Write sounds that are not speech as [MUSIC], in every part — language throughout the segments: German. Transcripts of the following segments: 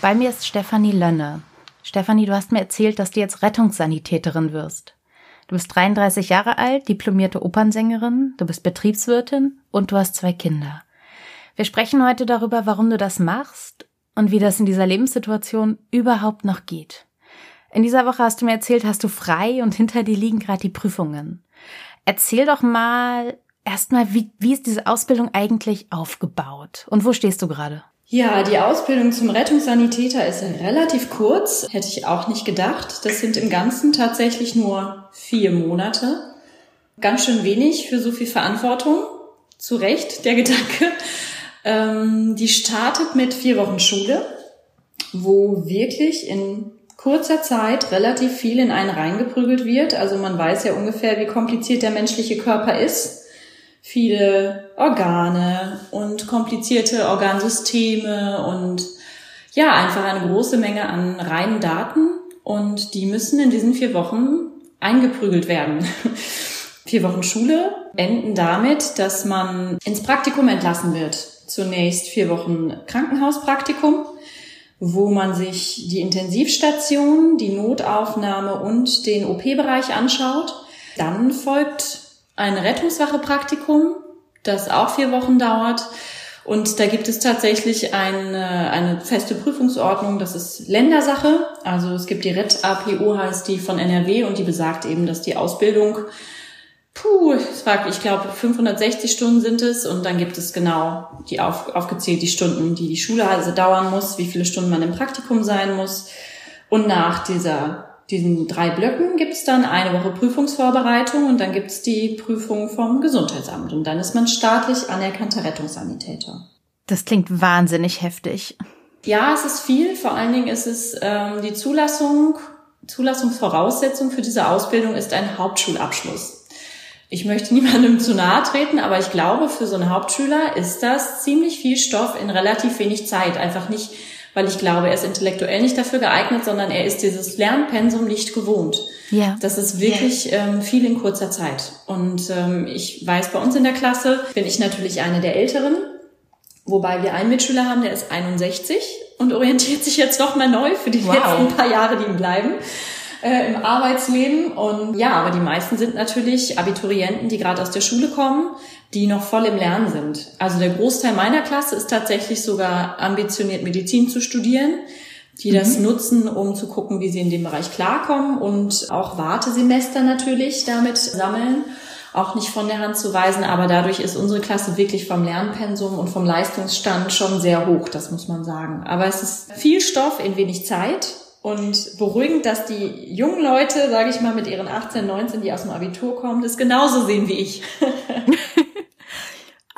Bei mir ist Stefanie Lönne. Stefanie, du hast mir erzählt, dass du jetzt Rettungssanitäterin wirst. Du bist 33 Jahre alt, diplomierte Opernsängerin, du bist Betriebswirtin und du hast zwei Kinder. Wir sprechen heute darüber, warum du das machst und wie das in dieser Lebenssituation überhaupt noch geht. In dieser Woche hast du mir erzählt, hast du frei und hinter dir liegen gerade die Prüfungen. Erzähl doch mal erstmal, wie, wie ist diese Ausbildung eigentlich aufgebaut und wo stehst du gerade? Ja, die Ausbildung zum Rettungssanitäter ist relativ kurz, hätte ich auch nicht gedacht. Das sind im Ganzen tatsächlich nur vier Monate. Ganz schön wenig für so viel Verantwortung. Zu Recht der Gedanke. Ähm, die startet mit vier Wochen Schule, wo wirklich in kurzer Zeit relativ viel in einen reingeprügelt wird. Also man weiß ja ungefähr, wie kompliziert der menschliche Körper ist viele Organe und komplizierte Organsysteme und ja, einfach eine große Menge an reinen Daten und die müssen in diesen vier Wochen eingeprügelt werden. [LAUGHS] vier Wochen Schule enden damit, dass man ins Praktikum entlassen wird. Zunächst vier Wochen Krankenhauspraktikum, wo man sich die Intensivstation, die Notaufnahme und den OP-Bereich anschaut. Dann folgt ein Rettungswache-Praktikum, das auch vier Wochen dauert. Und da gibt es tatsächlich eine, eine feste Prüfungsordnung, das ist Ländersache. Also es gibt die RET-APO, heißt die von NRW, und die besagt eben, dass die Ausbildung, puh, ich glaube, 560 Stunden sind es. Und dann gibt es genau die auf, aufgezählt, die Stunden, die die Schule also dauern muss, wie viele Stunden man im Praktikum sein muss. Und nach dieser diesen drei Blöcken gibt es dann eine Woche Prüfungsvorbereitung und dann gibt es die Prüfung vom Gesundheitsamt und dann ist man staatlich anerkannter Rettungssanitäter. Das klingt wahnsinnig heftig. Ja, es ist viel. Vor allen Dingen ist es ähm, die Zulassung, Zulassungsvoraussetzung für diese Ausbildung ist ein Hauptschulabschluss. Ich möchte [LAUGHS] niemandem zu nahe treten, aber ich glaube, für so einen Hauptschüler ist das ziemlich viel Stoff in relativ wenig Zeit. Einfach nicht weil ich glaube, er ist intellektuell nicht dafür geeignet, sondern er ist dieses Lernpensum nicht gewohnt. Ja. Das ist wirklich ja. ähm, viel in kurzer Zeit. Und ähm, ich weiß, bei uns in der Klasse bin ich natürlich eine der Älteren, wobei wir einen Mitschüler haben, der ist 61 und orientiert sich jetzt noch mal neu für die wow. letzten paar Jahre, die ihm bleiben äh, im Arbeitsleben. Und ja, aber die meisten sind natürlich Abiturienten, die gerade aus der Schule kommen, die noch voll im Lernen sind. Also der Großteil meiner Klasse ist tatsächlich sogar ambitioniert, Medizin zu studieren die das mhm. nutzen, um zu gucken, wie sie in dem Bereich klarkommen und auch Wartesemester natürlich damit sammeln. Auch nicht von der Hand zu weisen, aber dadurch ist unsere Klasse wirklich vom Lernpensum und vom Leistungsstand schon sehr hoch, das muss man sagen. Aber es ist viel Stoff in wenig Zeit und beruhigend, dass die jungen Leute, sage ich mal, mit ihren 18, 19, die aus dem Abitur kommen, das genauso sehen wie ich. [LAUGHS]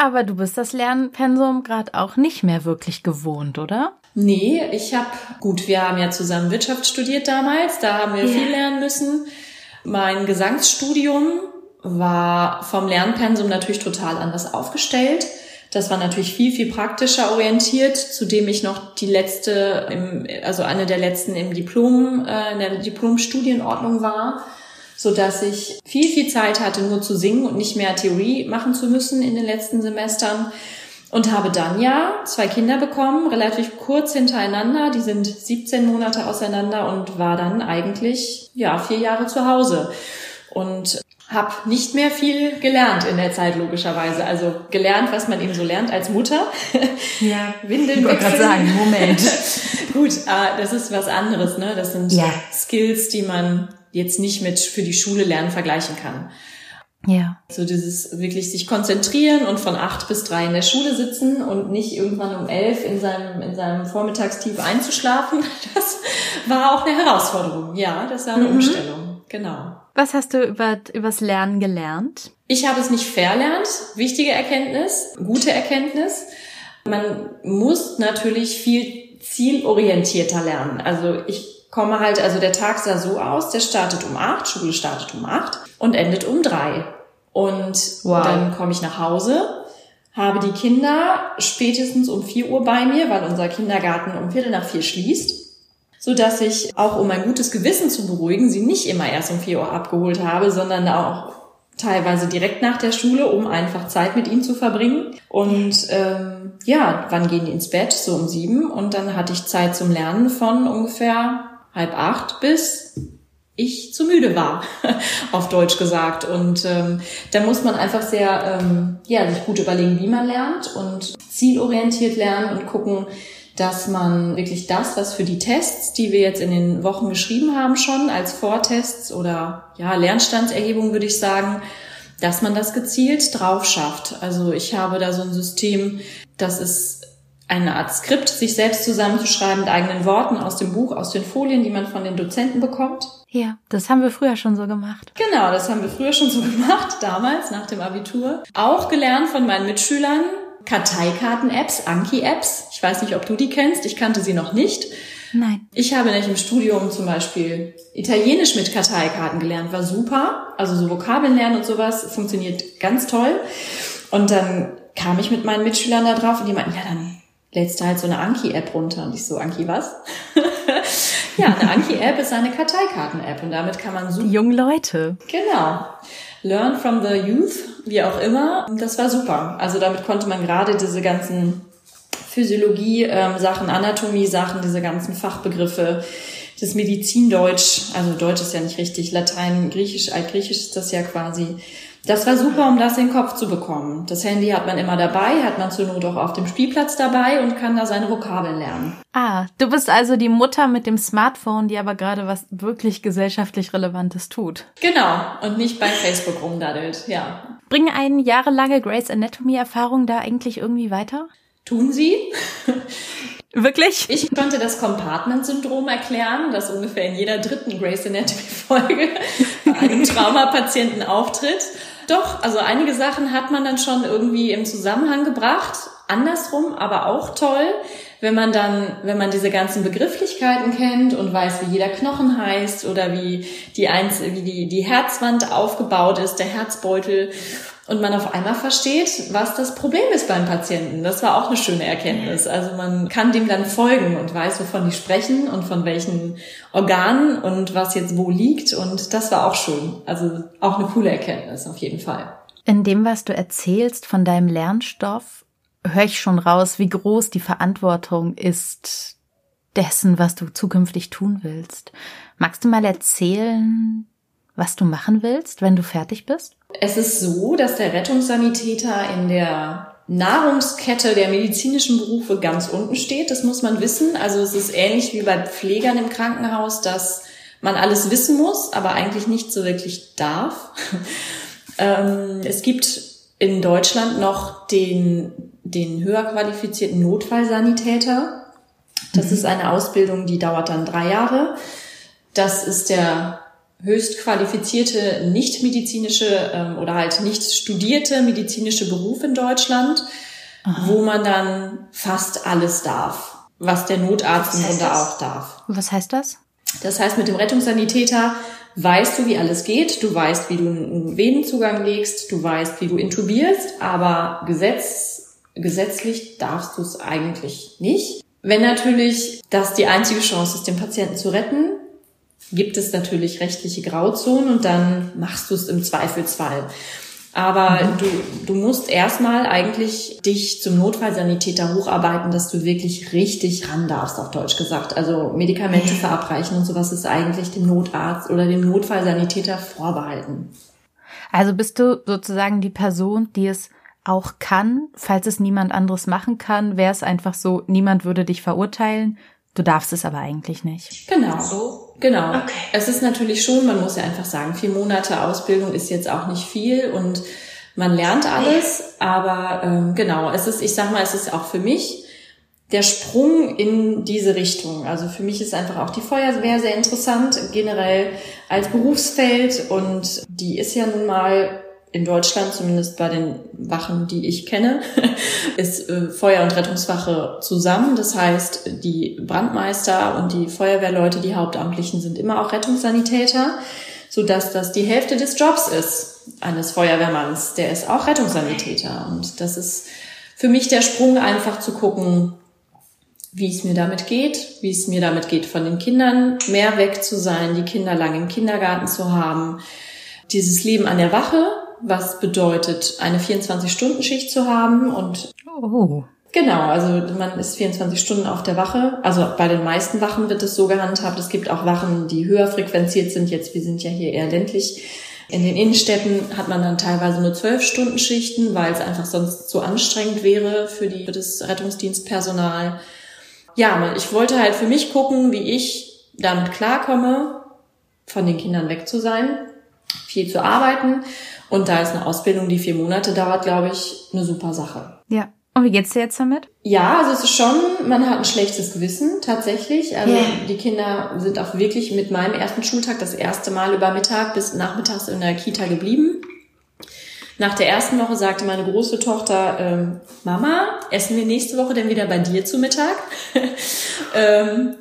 Aber du bist das Lernpensum gerade auch nicht mehr wirklich gewohnt, oder? Nee, ich habe, gut, wir haben ja zusammen Wirtschaft studiert damals, da haben wir ja. viel lernen müssen. Mein Gesangsstudium war vom Lernpensum natürlich total anders aufgestellt. Das war natürlich viel, viel praktischer orientiert, zudem ich noch die letzte, im, also eine der letzten im Diplom, äh, in der Diplomstudienordnung war, so dass ich viel, viel Zeit hatte, nur zu singen und nicht mehr Theorie machen zu müssen in den letzten Semestern. Und habe dann ja zwei Kinder bekommen, relativ kurz hintereinander. Die sind 17 Monate auseinander und war dann eigentlich, ja, vier Jahre zu Hause. Und habe nicht mehr viel gelernt in der Zeit, logischerweise. Also gelernt, was man eben so lernt als Mutter. [LAUGHS] Ja, [LAUGHS] Windeln ich gerade sagen, Moment. [LAUGHS] Gut, äh, das ist was anderes, ne? Das sind ja. Skills, die man jetzt nicht mit für die Schule lernen vergleichen kann. Ja. So dieses wirklich sich konzentrieren und von acht bis drei in der Schule sitzen und nicht irgendwann um elf in seinem, in seinem Vormittagstief einzuschlafen. [LAUGHS] Das war auch eine Herausforderung. Ja, das war eine mhm. Umstellung. Genau. Was hast du über, übers Lernen gelernt? Ich habe es nicht verlernt. Wichtige Erkenntnis, gute Erkenntnis. Man muss natürlich viel zielorientierter lernen. Also ich komme halt, also der Tag sah so aus, der startet um acht, Schule startet um acht und endet um drei. Und wow. dann komme ich nach Hause, habe die Kinder spätestens um vier Uhr bei mir, weil unser Kindergarten um Viertel nach vier schließt so dass ich auch um ein gutes Gewissen zu beruhigen, sie nicht immer erst um vier Uhr abgeholt habe, sondern auch teilweise direkt nach der Schule, um einfach Zeit mit ihnen zu verbringen. Und ähm, ja, wann gehen die ins Bett? So um sieben. Und dann hatte ich Zeit zum Lernen von ungefähr halb acht bis ich zu müde war, [LAUGHS] auf Deutsch gesagt. Und ähm, da muss man einfach sehr ähm, ja, sich gut überlegen, wie man lernt und zielorientiert lernen und gucken, dass man wirklich das, was für die Tests, die wir jetzt in den Wochen geschrieben haben, schon als Vortests oder ja, Lernstandserhebung würde ich sagen, dass man das gezielt drauf schafft. Also ich habe da so ein System, das ist eine Art Skript, sich selbst zusammenzuschreiben mit eigenen Worten aus dem Buch, aus den Folien, die man von den Dozenten bekommt. Ja, das haben wir früher schon so gemacht. Genau, das haben wir früher schon so [LAUGHS] gemacht, damals, nach dem Abitur. Auch gelernt von meinen Mitschülern, Karteikarten-Apps, Anki-Apps. Ich weiß nicht, ob du die kennst. Ich kannte sie noch nicht. Nein. Ich habe nämlich im Studium zum Beispiel Italienisch mit Karteikarten gelernt. War super. Also so Vokabeln lernen und sowas funktioniert ganz toll. Und dann kam ich mit meinen Mitschülern da drauf und die meinten, ja, dann lädst du halt so eine Anki-App runter. Und ich so, Anki was? [LAUGHS] ja, eine Anki-App ist eine Karteikarten-App und damit kann man super... Die jungen Leute. Genau. Learn from the Youth, wie auch immer. Das war super. Also damit konnte man gerade diese ganzen Physiologie-Sachen, ähm, Anatomie-Sachen, diese ganzen Fachbegriffe, das Medizindeutsch, also Deutsch ist ja nicht richtig, Latein, Griechisch, Altgriechisch ist das ja quasi. Das war super, um das in den Kopf zu bekommen. Das Handy hat man immer dabei, hat man zur Not auch auf dem Spielplatz dabei und kann da seine Vokabeln lernen. Ah, du bist also die Mutter mit dem Smartphone, die aber gerade was wirklich gesellschaftlich Relevantes tut. Genau, und nicht bei Facebook rumdaddelt, ja. Bringen eine jahrelange Grace Anatomy Erfahrung da eigentlich irgendwie weiter? Tun sie. Wirklich? Ich konnte das Compartment-Syndrom erklären, das ungefähr in jeder dritten Grace Anatomy-Folge bei einem [LAUGHS] Traumapatienten auftritt. Doch, also einige Sachen hat man dann schon irgendwie im Zusammenhang gebracht. Andersrum, aber auch toll, wenn man dann, wenn man diese ganzen Begrifflichkeiten kennt und weiß, wie jeder Knochen heißt oder wie die, Einz wie die, die Herzwand aufgebaut ist, der Herzbeutel und man auf einmal versteht, was das Problem ist beim Patienten. Das war auch eine schöne Erkenntnis. Also man kann dem dann folgen und weiß, wovon die sprechen und von welchen Organen und was jetzt wo liegt. Und das war auch schön. Also auch eine coole Erkenntnis auf jeden Fall. In dem, was du erzählst von deinem Lernstoff, höre ich schon raus, wie groß die Verantwortung ist dessen, was du zukünftig tun willst. Magst du mal erzählen, was du machen willst, wenn du fertig bist? Es ist so, dass der Rettungssanitäter in der Nahrungskette der medizinischen Berufe ganz unten steht. Das muss man wissen. Also es ist ähnlich wie bei Pflegern im Krankenhaus, dass man alles wissen muss, aber eigentlich nicht so wirklich darf. [LAUGHS] Ähm, es gibt in Deutschland noch den, den höher qualifizierten Notfallsanitäter. Das mhm. ist eine Ausbildung, die dauert dann drei Jahre. Das ist der höchst qualifizierte nicht-medizinische ähm, oder halt nicht studierte medizinische Beruf in Deutschland, Aha. wo man dann fast alles darf, was der Notarzt im Grunde auch darf. Was heißt das? Das heißt, mit dem Rettungssanitäter weißt du, wie alles geht, du weißt, wie du einen Venenzugang legst, du weißt, wie du intubierst, aber Gesetz, gesetzlich darfst du es eigentlich nicht. Wenn natürlich das die einzige Chance ist, den Patienten zu retten, gibt es natürlich rechtliche Grauzonen und dann machst du es im Zweifelsfall. Aber mhm. du, du musst erstmal eigentlich dich zum Notfallsanitäter hocharbeiten, dass du wirklich richtig ran darfst, auf Deutsch gesagt. Also Medikamente verabreichen und sowas ist eigentlich dem Notarzt oder dem Notfallsanitäter vorbehalten. Also bist du sozusagen die Person, die es auch kann, falls es niemand anderes machen kann, wäre es einfach so, niemand würde dich verurteilen, du darfst es aber eigentlich nicht. Genau. So Genau. Okay. Es ist natürlich schon, man muss ja einfach sagen, vier Monate Ausbildung ist jetzt auch nicht viel und man lernt alles, aber ähm, genau, es ist, ich sag mal, es ist auch für mich der Sprung in diese Richtung. Also für mich ist einfach auch die Feuerwehr sehr interessant, generell als Berufsfeld. Und die ist ja nun mal in Deutschland, zumindest bei den Wachen, die ich kenne, [LAUGHS] ist äh, Feuer- und Rettungswache zusammen. Das heißt, die Brandmeister und die Feuerwehrleute, die Hauptamtlichen, sind immer auch Rettungssanitäter, so dass das die Hälfte des Jobs ist eines Feuerwehrmanns. Der ist auch Rettungssanitäter. Und das ist für mich der Sprung, einfach zu gucken, wie es mir damit geht, wie es mir damit geht, von den Kindern mehr weg zu sein, die Kinder lang im Kindergarten zu haben, dieses Leben an der Wache, was bedeutet, eine 24-Stunden-Schicht zu haben und oh. Genau, also man ist 24 Stunden auf der Wache. Also bei den meisten Wachen wird es so gehandhabt. Es gibt auch Wachen, die höher frequenziert sind. Jetzt, wir sind ja hier eher ländlich. In den Innenstädten hat man dann teilweise nur zwölf Stunden Schichten, weil es einfach sonst zu anstrengend wäre für, die, für das Rettungsdienstpersonal ja, ich wollte halt für mich gucken, wie ich damit klarkomme, von den Kindern weg zu sein, viel zu arbeiten. Und da ist eine Ausbildung, die vier Monate dauert, glaube ich, eine super Sache. Ja. Und wie geht's dir jetzt damit? Ja, also es ist schon, man hat ein schlechtes Gewissen tatsächlich. Also yeah. die Kinder sind auch wirklich mit meinem ersten Schultag das erste Mal über Mittag bis nachmittags in der Kita geblieben. Nach der ersten Woche sagte meine große Tochter, ähm, Mama, essen wir nächste Woche denn wieder bei dir zu Mittag? [LAUGHS] ähm,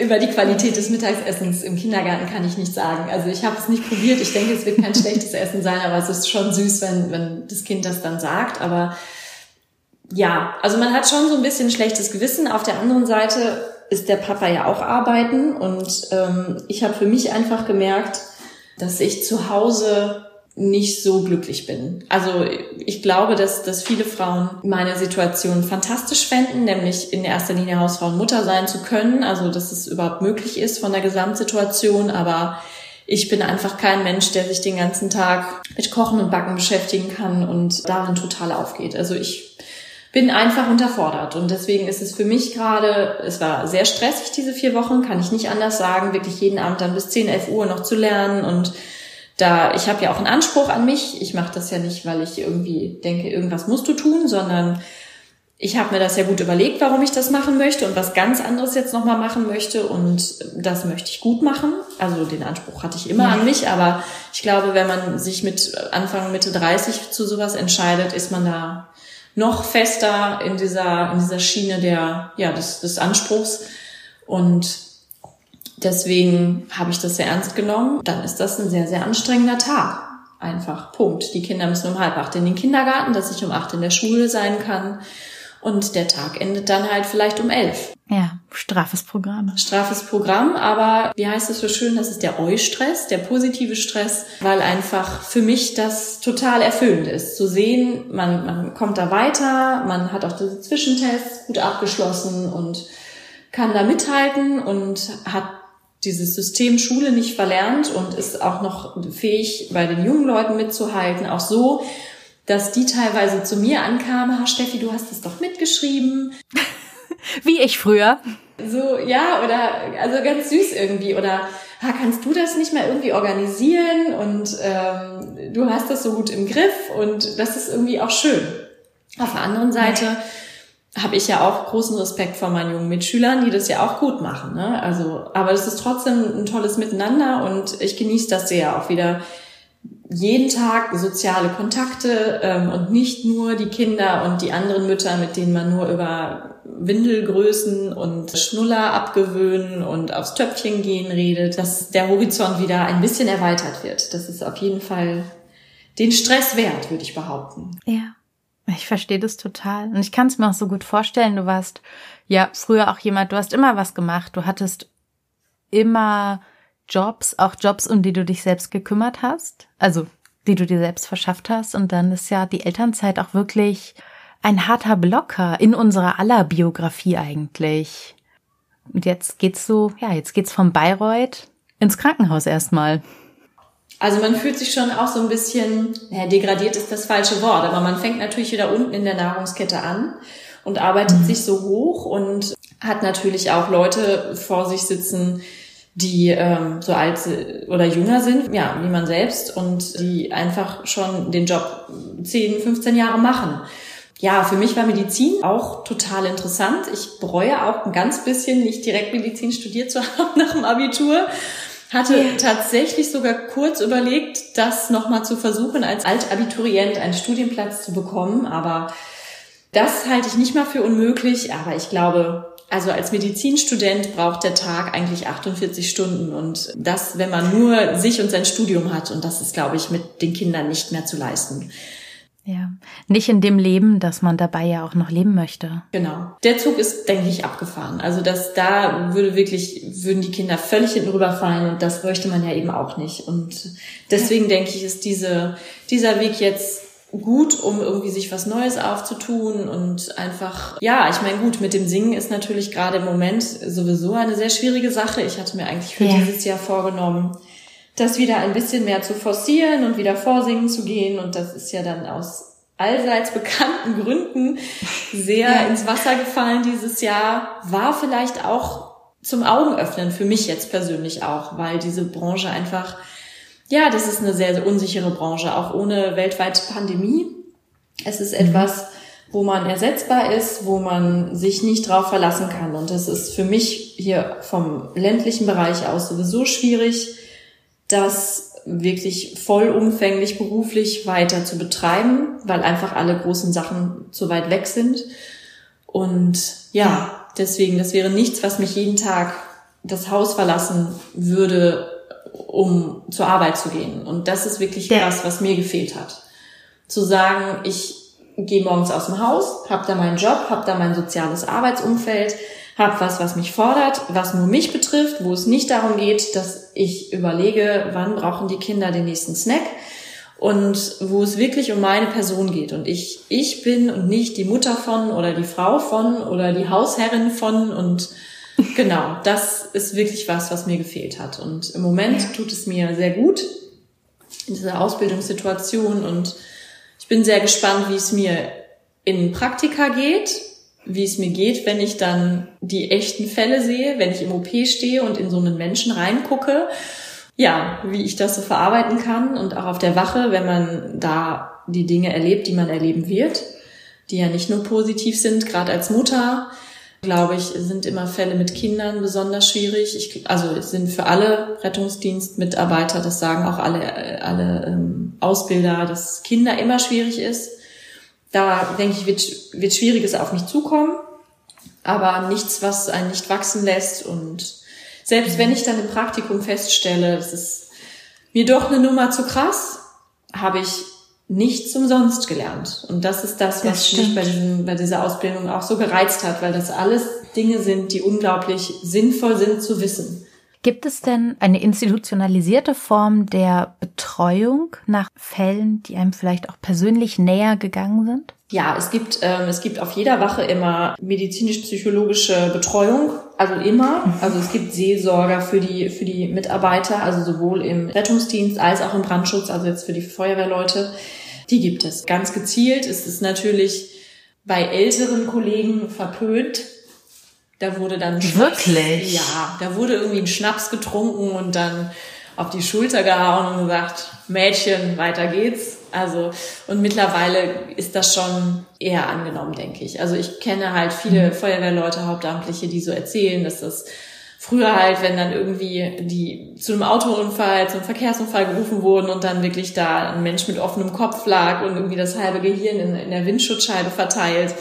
über die Qualität des Mittagsessens im Kindergarten kann ich nicht sagen. Also ich habe es nicht probiert. Ich denke, es wird kein schlechtes Essen sein, aber es ist schon süß, wenn, wenn das Kind das dann sagt. Aber ja, also man hat schon so ein bisschen schlechtes Gewissen. Auf der anderen Seite ist der Papa ja auch arbeiten und ähm, ich habe für mich einfach gemerkt, dass ich zu Hause nicht so glücklich bin. Also ich glaube, dass, dass viele Frauen meine Situation fantastisch fänden, nämlich in erster Linie Hausfrau und Mutter sein zu können, also dass es überhaupt möglich ist von der Gesamtsituation, aber ich bin einfach kein Mensch, der sich den ganzen Tag mit Kochen und Backen beschäftigen kann und darin total aufgeht. Also ich bin einfach unterfordert und deswegen ist es für mich gerade, es war sehr stressig diese vier Wochen, kann ich nicht anders sagen, wirklich jeden Abend dann bis 10, 11 Uhr noch zu lernen und da ich habe ja auch einen Anspruch an mich. Ich mache das ja nicht, weil ich irgendwie denke, irgendwas musst du tun, sondern ich habe mir das ja gut überlegt, warum ich das machen möchte und was ganz anderes jetzt nochmal machen möchte und das möchte ich gut machen. Also den Anspruch hatte ich immer ja. an mich, aber ich glaube, wenn man sich mit Anfang, Mitte 30 zu sowas entscheidet, ist man da noch fester in dieser, in dieser Schiene der, ja, des, des Anspruchs und Deswegen habe ich das sehr ernst genommen. Dann ist das ein sehr, sehr anstrengender Tag. Einfach. Punkt. Die Kinder müssen um halb acht in den Kindergarten, dass ich um acht in der Schule sein kann. Und der Tag endet dann halt vielleicht um elf. Ja, straffes Programm. Straffes Programm, aber wie heißt es so schön, das ist der Eu-Stress, der positive Stress, weil einfach für mich das total erfüllend ist. Zu sehen, man, man kommt da weiter, man hat auch diese Zwischentests gut abgeschlossen und kann da mithalten und hat dieses System Schule nicht verlernt und ist auch noch fähig, bei den jungen Leuten mitzuhalten, auch so, dass die teilweise zu mir ankamen, ha Steffi, du hast es doch mitgeschrieben. [LAUGHS] Wie ich früher. So, ja, oder also ganz süß irgendwie. Oder ha, kannst du das nicht mal irgendwie organisieren und ähm, du hast das so gut im Griff und das ist irgendwie auch schön. Auf der anderen Seite habe ich ja auch großen Respekt vor meinen jungen Mitschülern, die das ja auch gut machen. Ne? Also, aber es ist trotzdem ein tolles Miteinander und ich genieße das sehr auch wieder jeden Tag soziale Kontakte ähm, und nicht nur die Kinder und die anderen Mütter, mit denen man nur über Windelgrößen und Schnuller abgewöhnen und aufs Töpfchen gehen redet, dass der Horizont wieder ein bisschen erweitert wird. Das ist auf jeden Fall den Stress wert, würde ich behaupten. Ja. Ich verstehe das total. Und ich kann es mir auch so gut vorstellen. Du warst ja früher auch jemand, du hast immer was gemacht. Du hattest immer Jobs, auch Jobs, um die du dich selbst gekümmert hast. Also, die du dir selbst verschafft hast. Und dann ist ja die Elternzeit auch wirklich ein harter Blocker in unserer aller Biografie eigentlich. Und jetzt geht's so, ja, jetzt geht's vom Bayreuth ins Krankenhaus erstmal. Also man fühlt sich schon auch so ein bisschen, naja, degradiert ist das falsche Wort, aber man fängt natürlich wieder unten in der Nahrungskette an und arbeitet mhm. sich so hoch und hat natürlich auch Leute vor sich sitzen, die ähm, so alt oder jünger sind, ja, wie man selbst und die einfach schon den Job 10, 15 Jahre machen. ja, für mich war Medizin auch total interessant. Ich bereue auch ein ganz bisschen, nicht direkt Medizin studiert zu [LAUGHS] haben nach dem Abitur. Hatte ja. tatsächlich sogar kurz überlegt, das nochmal zu versuchen, als Altabiturient einen Studienplatz zu bekommen. Aber das halte ich nicht mal für unmöglich. Aber ich glaube, also als Medizinstudent braucht der Tag eigentlich 48 Stunden und das, wenn man nur sich und sein Studium hat. Und das ist, glaube ich, mit den Kindern nicht mehr zu leisten. Ja, nicht in dem Leben, dass man dabei ja auch noch leben möchte. Genau. Der Zug ist, denke ich, abgefahren. Also dass da würde wirklich, würden die Kinder völlig hinten rüberfallen und das möchte man ja eben auch nicht. Und deswegen ja. denke ich, ist diese, dieser Weg jetzt gut, um irgendwie sich was Neues aufzutun und einfach, ja, ich meine, gut, mit dem Singen ist natürlich gerade im Moment sowieso eine sehr schwierige Sache. Ich hatte mir eigentlich für ja. dieses Jahr vorgenommen, das wieder ein bisschen mehr zu forcieren und wieder vorsingen zu gehen. Und das ist ja dann aus allseits bekannten Gründen sehr ja. ins Wasser gefallen dieses Jahr. War vielleicht auch zum Augenöffnen für mich jetzt persönlich auch, weil diese Branche einfach, ja, das ist eine sehr, sehr unsichere Branche, auch ohne weltweite Pandemie. Es ist mhm. etwas, wo man ersetzbar ist, wo man sich nicht drauf verlassen kann. Und das ist für mich hier vom ländlichen Bereich aus sowieso schwierig das wirklich vollumfänglich beruflich weiter zu betreiben, weil einfach alle großen Sachen zu weit weg sind. Und ja, deswegen, das wäre nichts, was mich jeden Tag das Haus verlassen würde, um zur Arbeit zu gehen. Und das ist wirklich ja. das, was mir gefehlt hat. Zu sagen, ich gehe morgens aus dem Haus, habe da meinen Job, habe da mein soziales Arbeitsumfeld, habe was, was mich fordert, was nur mich betrifft, wo es nicht darum geht, dass ich überlege, wann brauchen die Kinder den nächsten Snack und wo es wirklich um meine Person geht. Und ich ich bin und nicht die Mutter von oder die Frau von oder die Hausherrin von und genau, das ist wirklich was, was mir gefehlt hat. Und im Moment ja. tut es mir sehr gut in dieser Ausbildungssituation und ich bin sehr gespannt, wie es mir in Praktika geht wie es mir geht, wenn ich dann die echten Fälle sehe, wenn ich im OP stehe und in so einen Menschen reingucke. Ja, wie ich das so verarbeiten kann und auch auf der Wache, wenn man da die Dinge erlebt, die man erleben wird, die ja nicht nur positiv sind, gerade als Mutter, glaube ich, sind immer Fälle mit Kindern besonders schwierig. Ich, also es sind für alle Rettungsdienstmitarbeiter, das sagen auch alle, alle ähm, Ausbilder, dass Kinder immer schwierig ist da denke ich, wird, wird Schwieriges auf mich zukommen, aber nichts, was einen nicht wachsen lässt. Und selbst wenn ich dann im Praktikum feststelle, es ist mir doch eine Nummer zu krass, habe ich nichts umsonst gelernt. Und das ist das, was das mich bei, diesem, bei dieser Ausbildung auch so gereizt hat, weil das alles Dinge sind, die unglaublich sinnvoll sind zu wissen. Gibt es denn eine institutionalisierte Form der Betreuung nach Fällen, die einem vielleicht auch persönlich näher gegangen sind? Ja, es gibt, ähm, es gibt auf jeder Wache immer medizinisch-psychologische Betreuung, also immer. Also es gibt Seelsorger für die, für die Mitarbeiter, also sowohl im Rettungsdienst als auch im Brandschutz, also jetzt für die Feuerwehrleute. Die gibt es. Ganz gezielt ist es natürlich bei älteren Kollegen verpönt, da wurde dann Schnaps, wirklich ja, da wurde irgendwie ein Schnaps getrunken und dann auf die Schulter gehauen und gesagt, Mädchen, weiter geht's. Also und mittlerweile ist das schon eher angenommen, denke ich. Also ich kenne halt viele mhm. Feuerwehrleute, Hauptamtliche, die so erzählen, dass das früher halt, wenn dann irgendwie die zu einem Autounfall, zum Verkehrsunfall gerufen wurden und dann wirklich da ein Mensch mit offenem Kopf lag und irgendwie das halbe Gehirn in, in der Windschutzscheibe verteilt,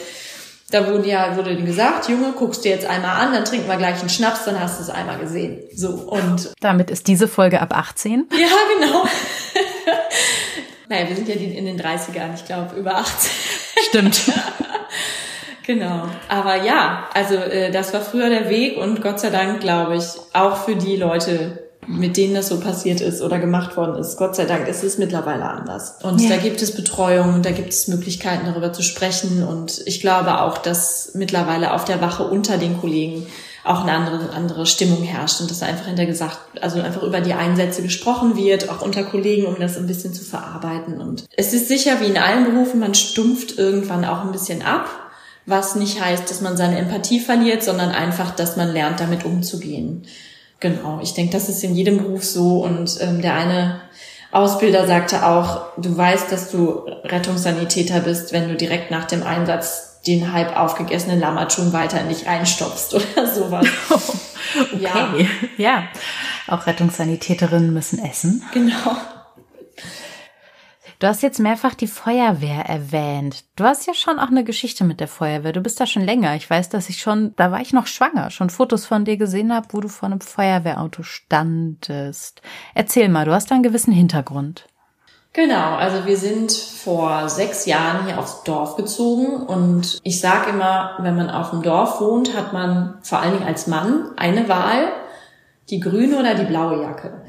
da wurde ja, wurde gesagt, Junge, guckst dir jetzt einmal an, dann trinken wir gleich einen Schnaps, dann hast du es einmal gesehen. So, und. Damit ist diese Folge ab 18. [LAUGHS] Ja, genau. [LAUGHS] naja, wir sind ja in den 30ern, ich glaube, über 18. Stimmt. [LAUGHS] genau. Aber ja, also äh, das war früher der Weg und Gott sei Dank, glaube ich, auch für die Leute, mit denen das so passiert ist oder gemacht worden ist. Gott sei Dank ist es mittlerweile anders. Und ja. da gibt es Betreuung, da gibt es Möglichkeiten, darüber zu sprechen. Und ich glaube auch, dass mittlerweile auf der Wache unter den Kollegen auch eine andere, andere Stimmung herrscht und dass einfach hinter gesagt, also einfach über die Einsätze gesprochen wird, auch unter Kollegen, um das ein bisschen zu verarbeiten. Und es ist sicher wie in allen Berufen, man stumpft irgendwann auch ein bisschen ab, was nicht heißt, dass man seine Empathie verliert, sondern einfach, dass man lernt, damit umzugehen. Genau, ich denke, das ist in jedem Beruf so und ähm, der eine Ausbilder sagte auch, du weißt, dass du Rettungssanitäter bist, wenn du direkt nach dem Einsatz den halb aufgegessenen Lammertun weiter in dich reinstopfst [LAUGHS] oder sowas. [LAUGHS] okay, ja. ja. Auch Rettungssanitäterinnen müssen essen. Genau. Du hast jetzt mehrfach die Feuerwehr erwähnt. Du hast ja schon auch eine Geschichte mit der Feuerwehr. Du bist da schon länger. Ich weiß, dass ich schon, da war ich noch schwanger, schon Fotos von dir gesehen habe, wo du vor einem Feuerwehrauto standest. Erzähl mal, du hast da einen gewissen Hintergrund. Genau, also wir sind vor sechs Jahren hier aufs Dorf gezogen und ich sage immer, wenn man auf dem Dorf wohnt, hat man vor allen Dingen als Mann eine Wahl, die grüne oder die blaue Jacke.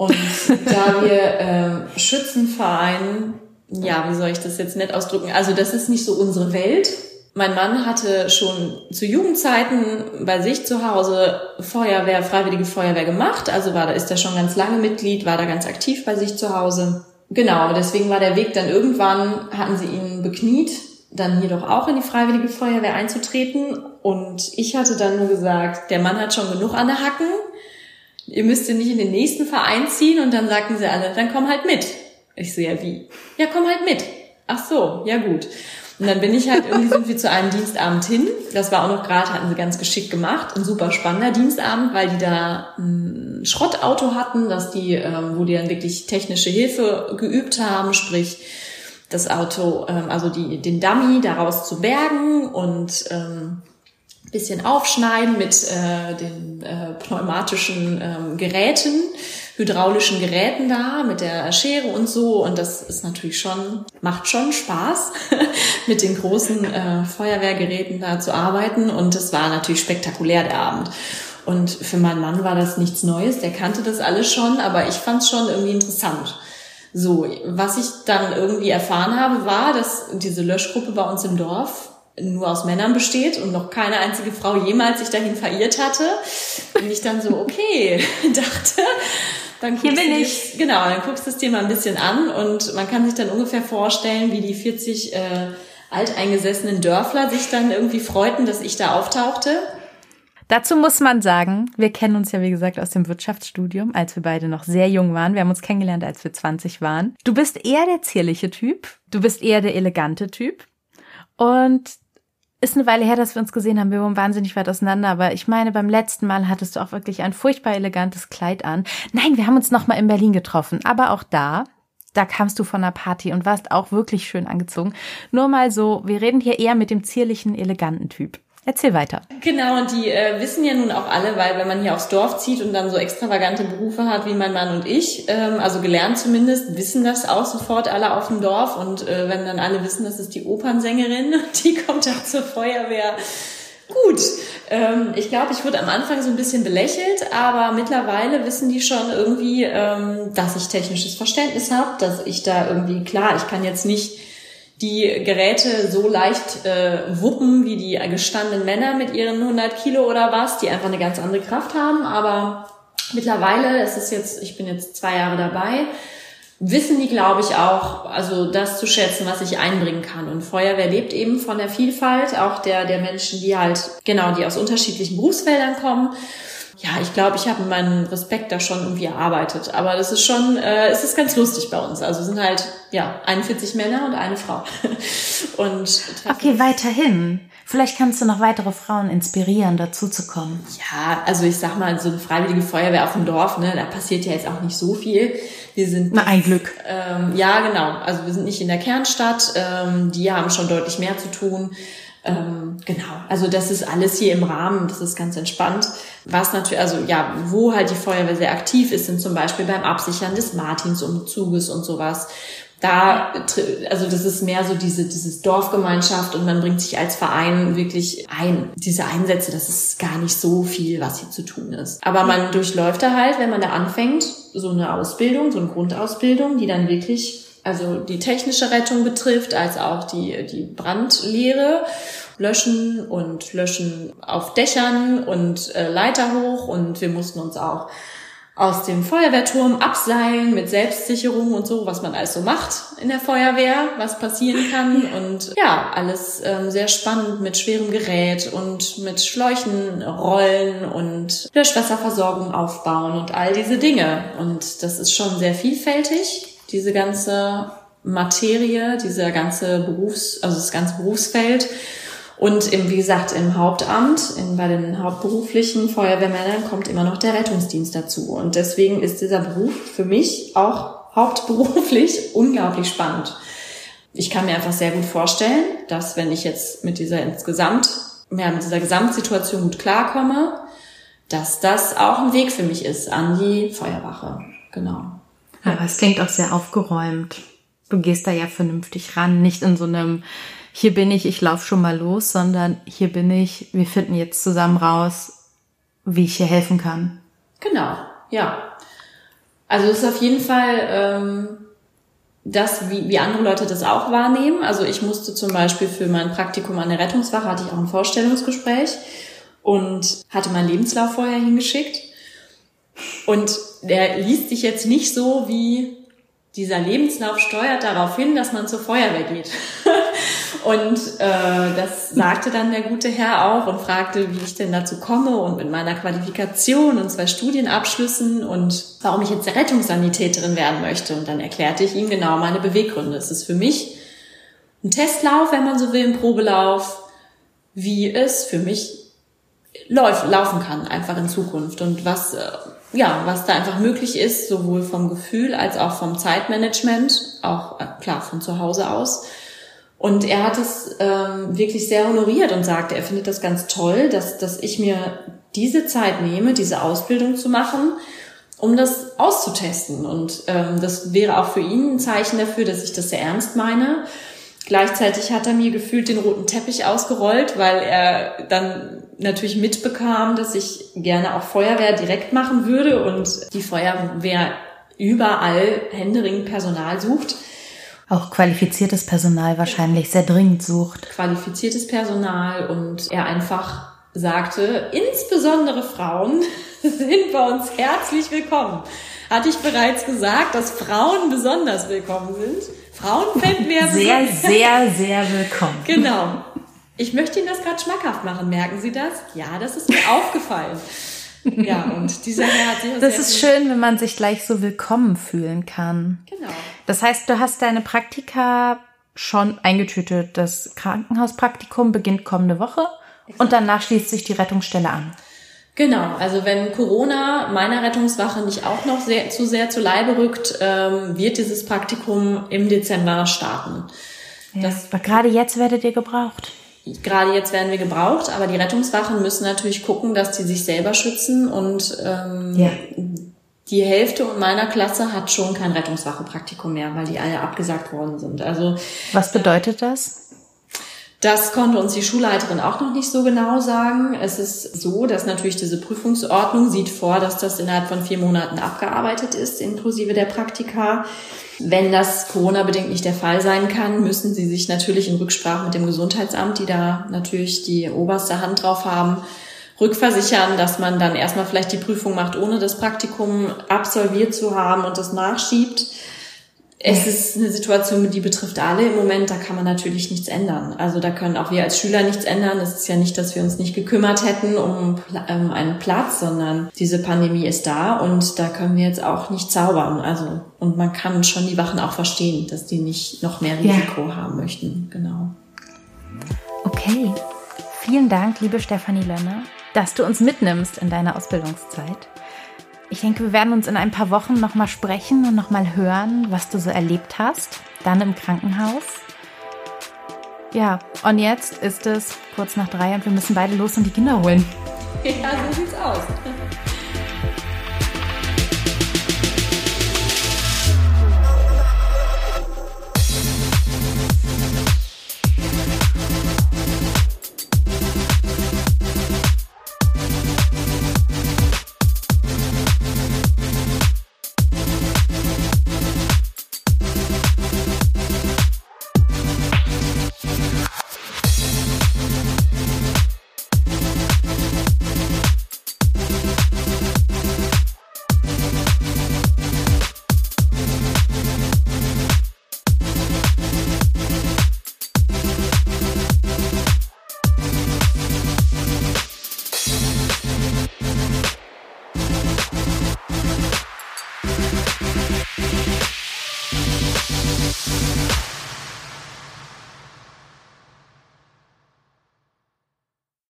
Und da wir äh, Schützenverein, ja, wie soll ich das jetzt nett ausdrücken? Also das ist nicht so unsere Welt. Mein Mann hatte schon zu Jugendzeiten bei sich zu Hause Feuerwehr, Freiwillige Feuerwehr gemacht. Also war da, ist er schon ganz lange Mitglied, war da ganz aktiv bei sich zu Hause. Genau, deswegen war der Weg dann irgendwann, hatten sie ihn bekniet, dann hier doch auch in die Freiwillige Feuerwehr einzutreten. Und ich hatte dann nur gesagt, der Mann hat schon genug an der Hacken ihr müsst ja nicht in den nächsten Verein ziehen und dann sagten sie alle, dann komm halt mit. Ich so, ja wie? Ja, komm halt mit. Ach so, ja gut. Und dann bin ich halt, irgendwie sind wir zu einem Dienstabend hin. Das war auch noch gerade, hatten sie ganz geschickt gemacht. Ein super spannender Dienstabend, weil die da ein Schrottauto hatten, dass die, ähm, wo die dann wirklich technische Hilfe geübt haben, sprich das Auto, ähm, also die, den Dummy daraus zu bergen und ähm, bisschen aufschneiden mit äh, den äh, pneumatischen ähm, Geräten, hydraulischen Geräten da, mit der Schere und so. Und das ist natürlich schon, macht schon Spaß, [LAUGHS] mit den großen äh, Feuerwehrgeräten da zu arbeiten. Und es war natürlich spektakulär, der Abend. Und für meinen Mann war das nichts Neues, der kannte das alles schon, aber ich fand es schon irgendwie interessant. So, was ich dann irgendwie erfahren habe, war, dass diese Löschgruppe bei uns im Dorf nur aus Männern besteht und noch keine einzige Frau jemals sich dahin verirrt hatte, bin ich dann so, okay, [LAUGHS] dachte, dann Hier bin ich. Dir, genau, dann guckst du dir mal ein bisschen an und man kann sich dann ungefähr vorstellen, wie die 40 äh, alteingesessenen Dörfler sich dann irgendwie freuten, dass ich da auftauchte. Dazu muss man sagen, wir kennen uns ja wie gesagt aus dem Wirtschaftsstudium, als wir beide noch sehr jung waren. Wir haben uns kennengelernt, als wir 20 waren. Du bist eher der zierliche Typ, du bist eher der elegante Typ. Und ist eine Weile her, dass wir uns gesehen haben. Wir waren wahnsinnig weit auseinander, aber ich meine, beim letzten Mal hattest du auch wirklich ein furchtbar elegantes Kleid an. Nein, wir haben uns noch mal in Berlin getroffen, aber auch da, da kamst du von einer Party und warst auch wirklich schön angezogen. Nur mal so, wir reden hier eher mit dem zierlichen, eleganten Typ. Erzähl weiter. Genau, und die äh, wissen ja nun auch alle, weil wenn man hier aufs Dorf zieht und dann so extravagante Berufe hat wie mein Mann und ich, ähm, also gelernt zumindest, wissen das auch sofort alle auf dem Dorf. Und äh, wenn dann alle wissen, das ist die Opernsängerin, [LAUGHS] die kommt auch zur Feuerwehr. Gut, ähm, ich glaube, ich wurde am Anfang so ein bisschen belächelt, aber mittlerweile wissen die schon irgendwie, ähm, dass ich technisches Verständnis habe, dass ich da irgendwie, klar, ich kann jetzt nicht die Geräte so leicht äh, wuppen wie die gestandenen Männer mit ihren 100 Kilo oder was, die einfach eine ganz andere Kraft haben. Aber mittlerweile, es ist jetzt, ich bin jetzt zwei Jahre dabei, wissen die, glaube ich, auch, also das zu schätzen, was ich einbringen kann. Und Feuerwehr lebt eben von der Vielfalt, auch der, der Menschen, die halt, genau, die aus unterschiedlichen Berufsfeldern kommen ja, ich glaube, ich habe meinen Respekt da schon irgendwie erarbeitet. Aber das ist schon, äh, es ist ganz lustig bei uns. Also sind halt, ja, 41 Männer und eine Frau. [LAUGHS] und okay, weiterhin. Vielleicht kannst du noch weitere Frauen inspirieren, dazu zu kommen. Ja, also ich sag mal, so eine freiwillige Feuerwehr auf dem Dorf, ne, da passiert ja jetzt auch nicht so viel. Wir sind Na, ein Glück. Ähm, ja, genau. Also wir sind nicht in der Kernstadt. Ähm, die haben schon deutlich mehr zu tun. Ähm, genau, also das ist alles hier im Rahmen, das ist ganz entspannt. Was natürlich, also ja, wo halt die Feuerwehr sehr aktiv ist, sind zum Beispiel beim Absichern des Martinsumzuges und sowas. Da, also das ist mehr so diese, dieses Dorfgemeinschaft und man bringt sich als Verein wirklich ein. Diese Einsätze, das ist gar nicht so viel, was hier zu tun ist. Aber man durchläuft da halt, wenn man da anfängt, so eine Ausbildung, so eine Grundausbildung, die dann wirklich also die technische Rettung betrifft, als auch die, die Brandlehre. Löschen und Löschen auf Dächern und äh, Leiter hoch und wir mussten uns auch aus dem Feuerwehrturm abseilen mit Selbstsicherung und so, was man alles so macht in der Feuerwehr, was passieren kann. Und ja, alles ähm, sehr spannend mit schwerem Gerät und mit Schläuchen rollen und Löschwasserversorgung aufbauen und all diese Dinge. Und das ist schon sehr vielfältig, diese ganze Materie, dieser ganze Berufs, also das ganze Berufsfeld. Und im, wie gesagt, im Hauptamt, in, bei den hauptberuflichen Feuerwehrmännern kommt immer noch der Rettungsdienst dazu. Und deswegen ist dieser Beruf für mich auch hauptberuflich [LAUGHS] unglaublich spannend. Ich kann mir einfach sehr gut vorstellen, dass wenn ich jetzt mit dieser insgesamt, ja, mit dieser Gesamtsituation gut klarkomme, dass das auch ein Weg für mich ist an die Feuerwache. Genau. Aber es klingt auch sehr aufgeräumt. Du gehst da ja vernünftig ran, nicht in so einem hier bin ich, ich laufe schon mal los, sondern hier bin ich, wir finden jetzt zusammen raus, wie ich hier helfen kann. Genau, ja. Also es ist auf jeden Fall ähm, das, wie, wie andere Leute das auch wahrnehmen. Also ich musste zum Beispiel für mein Praktikum an der Rettungswache, hatte ich auch ein Vorstellungsgespräch und hatte meinen Lebenslauf vorher hingeschickt. Und der liest sich jetzt nicht so wie dieser Lebenslauf steuert darauf hin, dass man zur Feuerwehr geht. [LAUGHS] und äh, das sagte dann der gute Herr auch und fragte, wie ich denn dazu komme und mit meiner Qualifikation und zwei Studienabschlüssen und warum ich jetzt Rettungssanitäterin werden möchte. Und dann erklärte ich ihm genau meine Beweggründe. Es ist für mich ein Testlauf, wenn man so will, ein Probelauf, wie es für mich läuft, laufen kann, einfach in Zukunft und was, äh, ja, was da einfach möglich ist, sowohl vom Gefühl als auch vom Zeitmanagement, auch äh, klar von zu Hause aus. Und er hat es ähm, wirklich sehr honoriert und sagte, er findet das ganz toll, dass, dass ich mir diese Zeit nehme, diese Ausbildung zu machen, um das auszutesten. Und ähm, das wäre auch für ihn ein Zeichen dafür, dass ich das sehr ernst meine. Gleichzeitig hat er mir gefühlt den roten Teppich ausgerollt, weil er dann natürlich mitbekam, dass ich gerne auch Feuerwehr direkt machen würde und die Feuerwehr überall händeringend Personal sucht. Auch qualifiziertes Personal wahrscheinlich sehr dringend sucht. Qualifiziertes Personal und er einfach sagte, insbesondere Frauen [LAUGHS] sind bei uns herzlich willkommen. Hatte ich bereits gesagt, dass Frauen besonders willkommen sind. Frauen fänden wir sehr, sehr, sehr willkommen. [LAUGHS] Genau. Ich möchte Ihnen das gerade schmackhaft machen. Merken Sie das? Ja, das ist mir [LAUGHS] aufgefallen. Ja, und dieser Herr hat sich Das ist schön, wenn man sich gleich so willkommen fühlen kann. Genau. Das heißt, du hast deine Praktika schon eingetütet. Das Krankenhauspraktikum beginnt kommende Woche Exakt. und danach schließt sich die Rettungsstelle an. Genau, also wenn Corona meiner Rettungswache nicht auch noch sehr, zu sehr zu Leibe rückt, ähm, wird dieses Praktikum im Dezember starten. Ja, das, aber gerade jetzt werdet ihr gebraucht. Gerade jetzt werden wir gebraucht, aber die Rettungswachen müssen natürlich gucken, dass die sich selber schützen und ähm, ja. die Hälfte meiner Klasse hat schon kein Rettungswache-Praktikum mehr, weil die alle abgesagt worden sind. Also was bedeutet das? Das konnte uns die Schulleiterin auch noch nicht so genau sagen. Es ist so, dass natürlich diese Prüfungsordnung sieht vor, dass das innerhalb von vier Monaten abgearbeitet ist, inklusive der Praktika. Wenn das Corona-bedingt nicht der Fall sein kann, müssen Sie sich natürlich in Rücksprache mit dem Gesundheitsamt, die da natürlich die oberste Hand drauf haben, rückversichern, dass man dann erstmal vielleicht die Prüfung macht, ohne das Praktikum absolviert zu haben und das nachschiebt. Es ist eine Situation, die betrifft alle im Moment, da kann man natürlich nichts ändern. Also da können auch wir als Schüler nichts ändern. Es ist ja nicht, dass wir uns nicht gekümmert hätten um ähm, einen Platz, sondern diese Pandemie ist da und da können wir jetzt auch nicht zaubern. Also und man kann schon die Wachen auch verstehen, dass die nicht noch mehr Risiko ja. haben möchten. Genau. Okay. Vielen Dank, liebe Stefanie Lönner, dass du uns mitnimmst in deiner Ausbildungszeit. Ich denke, wir werden uns in ein paar Wochen nochmal sprechen und nochmal hören, was du so erlebt hast. Dann im Krankenhaus. Ja, und jetzt ist es kurz nach drei und wir müssen beide los und die Kinder holen. [LAUGHS] Ja, so sieht's aus.